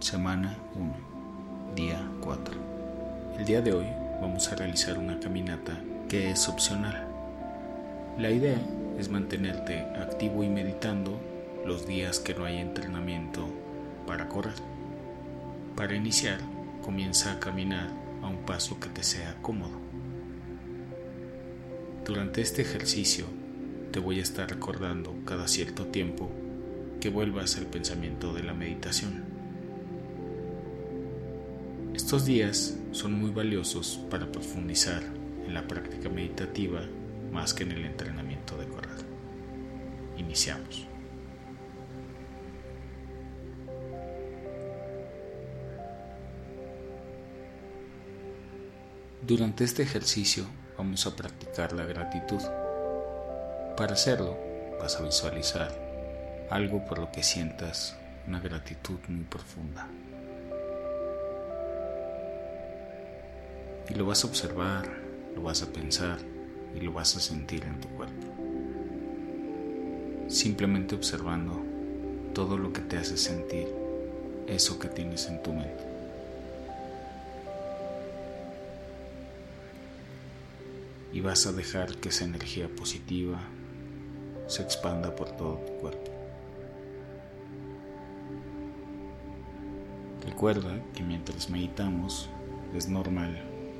Semana 1, día 4. El día de hoy vamos a realizar una caminata que es opcional. La idea es mantenerte activo y meditando los días que no hay entrenamiento para correr. Para iniciar, comienza a caminar a un paso que te sea cómodo. Durante este ejercicio te voy a estar recordando cada cierto tiempo que vuelvas al pensamiento de la meditación. Estos días son muy valiosos para profundizar en la práctica meditativa más que en el entrenamiento de correr. Iniciamos. Durante este ejercicio vamos a practicar la gratitud. Para hacerlo vas a visualizar algo por lo que sientas una gratitud muy profunda. Y lo vas a observar, lo vas a pensar y lo vas a sentir en tu cuerpo. Simplemente observando todo lo que te hace sentir eso que tienes en tu mente. Y vas a dejar que esa energía positiva se expanda por todo tu cuerpo. Recuerda que mientras meditamos es normal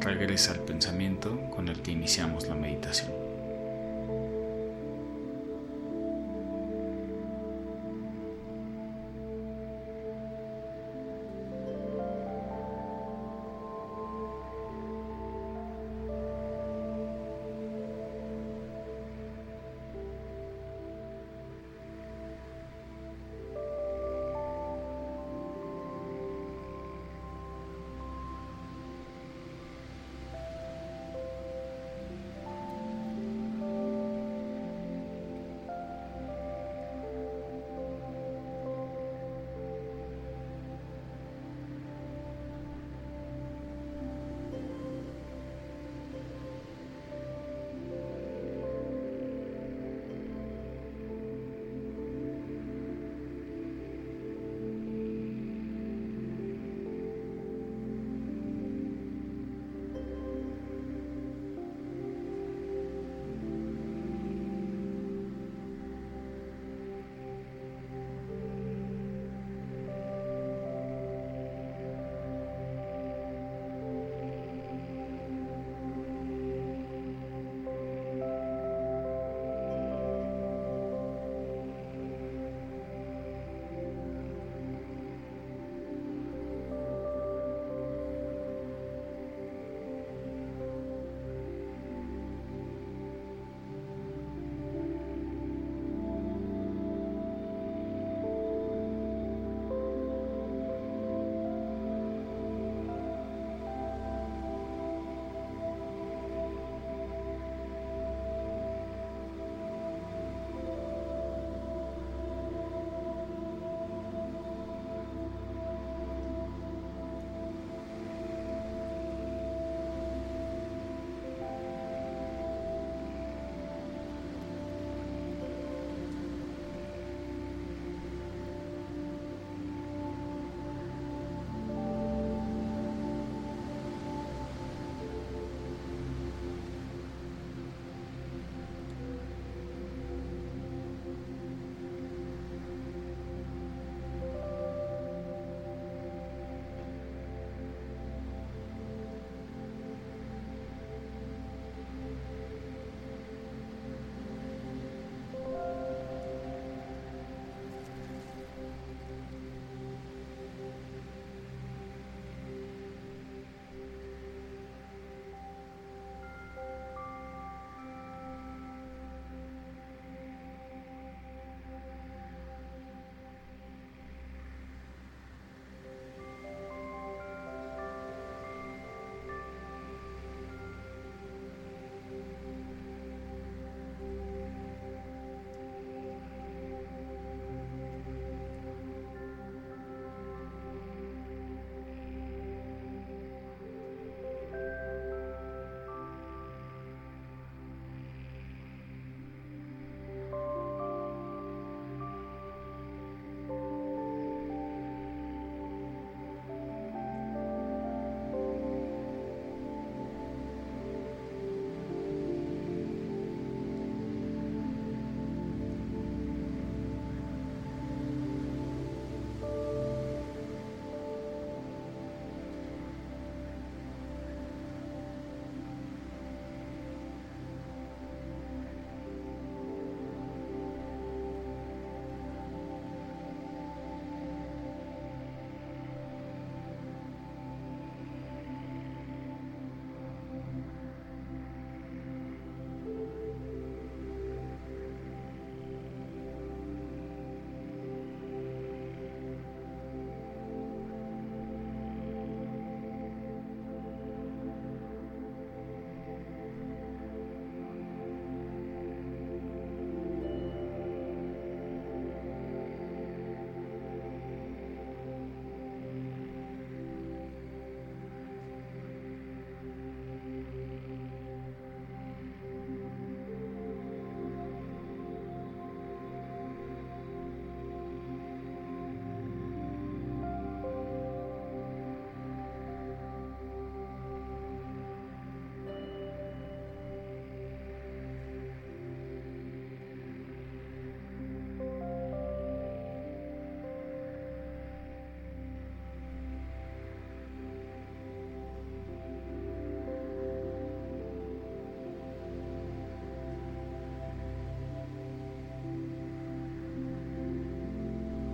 regresa al pensamiento con el que iniciamos la meditación.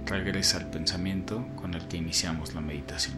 Regresa al pensamiento con el que iniciamos la meditación.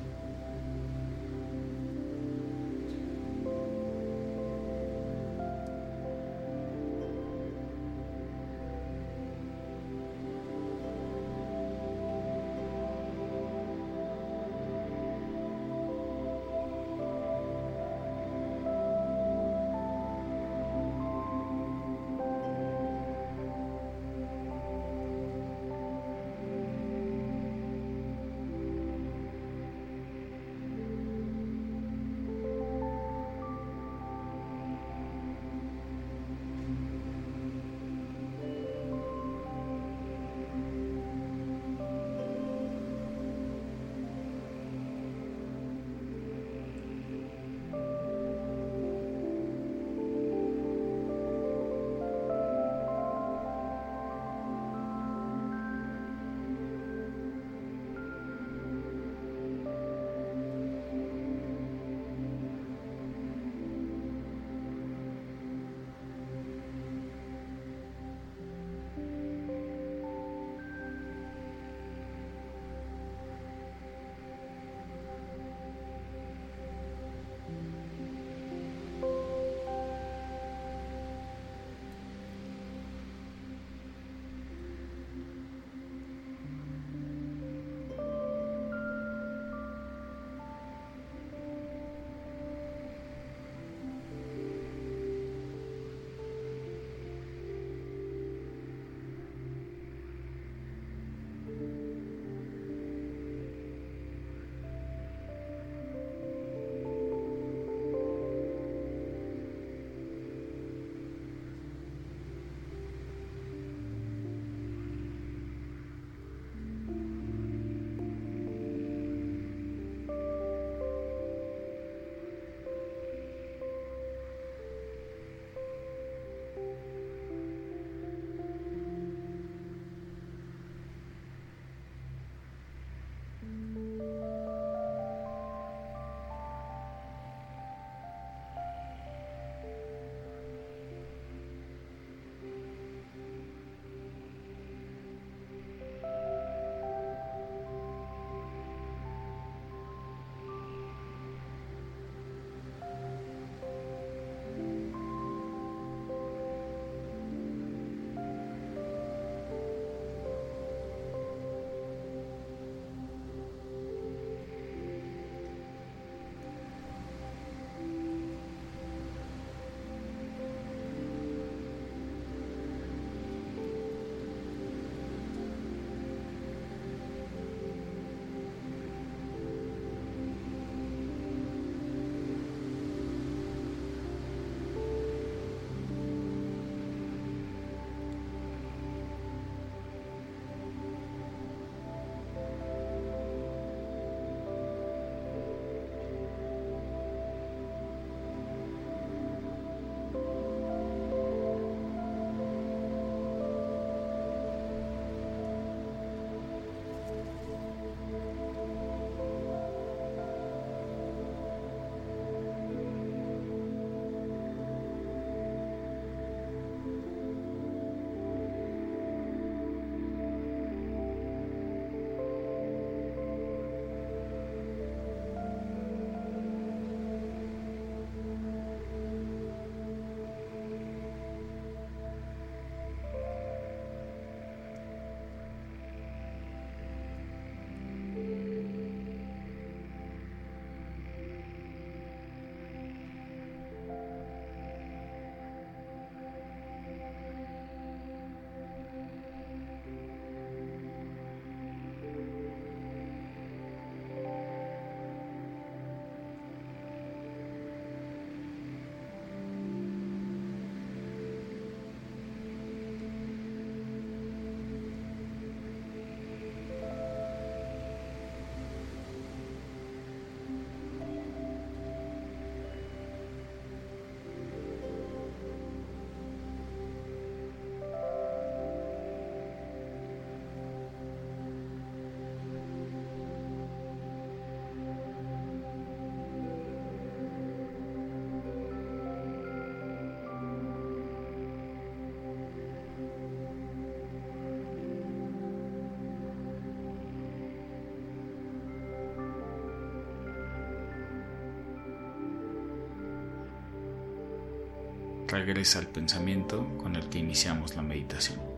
Regresa al pensamiento con el que iniciamos la meditación.